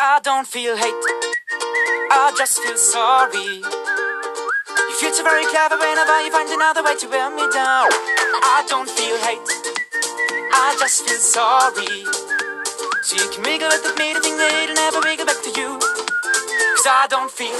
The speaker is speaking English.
I don't feel hate, I just feel sorry. You feel so very clever whenever you find another way to wear me down. I don't feel hate, I just feel sorry. So you can wiggle with me meeting, think that it'll never wiggle back to you. Cause I don't feel